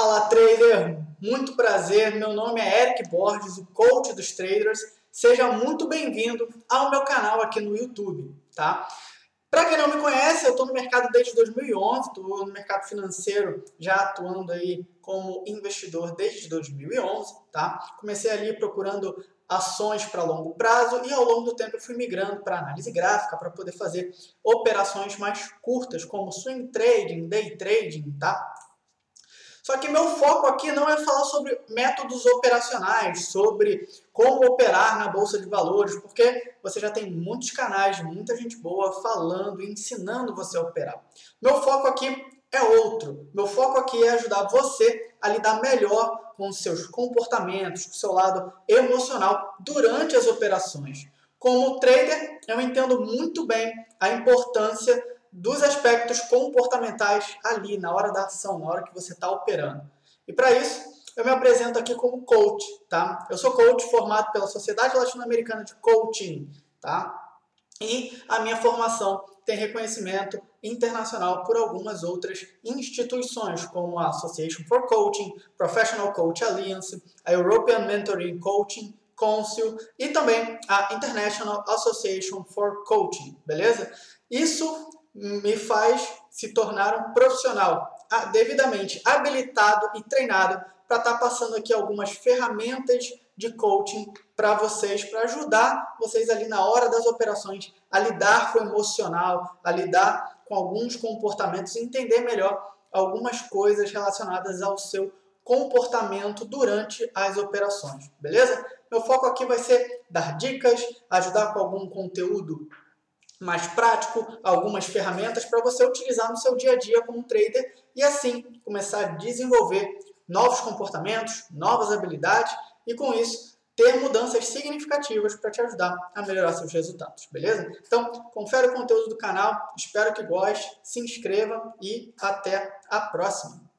Fala trader, muito prazer. Meu nome é Eric Borges, o coach dos traders. Seja muito bem-vindo ao meu canal aqui no YouTube, tá? Para quem não me conhece, eu estou no mercado desde 2011, estou no mercado financeiro já atuando aí como investidor desde 2011, tá? Comecei ali procurando ações para longo prazo e ao longo do tempo eu fui migrando para análise gráfica para poder fazer operações mais curtas, como swing trading, day trading, tá? Só que meu foco aqui não é falar sobre métodos operacionais, sobre como operar na bolsa de valores, porque você já tem muitos canais, muita gente boa falando e ensinando você a operar. Meu foco aqui é outro. Meu foco aqui é ajudar você a lidar melhor com seus comportamentos, com o seu lado emocional durante as operações. Como trader, eu entendo muito bem a importância dos aspectos comportamentais ali, na hora da ação, na hora que você está operando. E para isso, eu me apresento aqui como coach, tá? Eu sou coach formado pela Sociedade Latino-Americana de Coaching, tá? E a minha formação tem reconhecimento internacional por algumas outras instituições, como a Association for Coaching, Professional Coach Alliance, a European Mentoring Coaching Council e também a International Association for Coaching, beleza? Isso me faz se tornar um profissional devidamente habilitado e treinado para estar tá passando aqui algumas ferramentas de coaching para vocês, para ajudar vocês ali na hora das operações a lidar com o emocional, a lidar com alguns comportamentos entender melhor algumas coisas relacionadas ao seu comportamento durante as operações, beleza? Meu foco aqui vai ser dar dicas, ajudar com algum conteúdo mais prático, algumas ferramentas para você utilizar no seu dia a dia como trader e assim começar a desenvolver novos comportamentos, novas habilidades e com isso ter mudanças significativas para te ajudar a melhorar seus resultados, beleza? Então, confere o conteúdo do canal, espero que goste, se inscreva e até a próxima!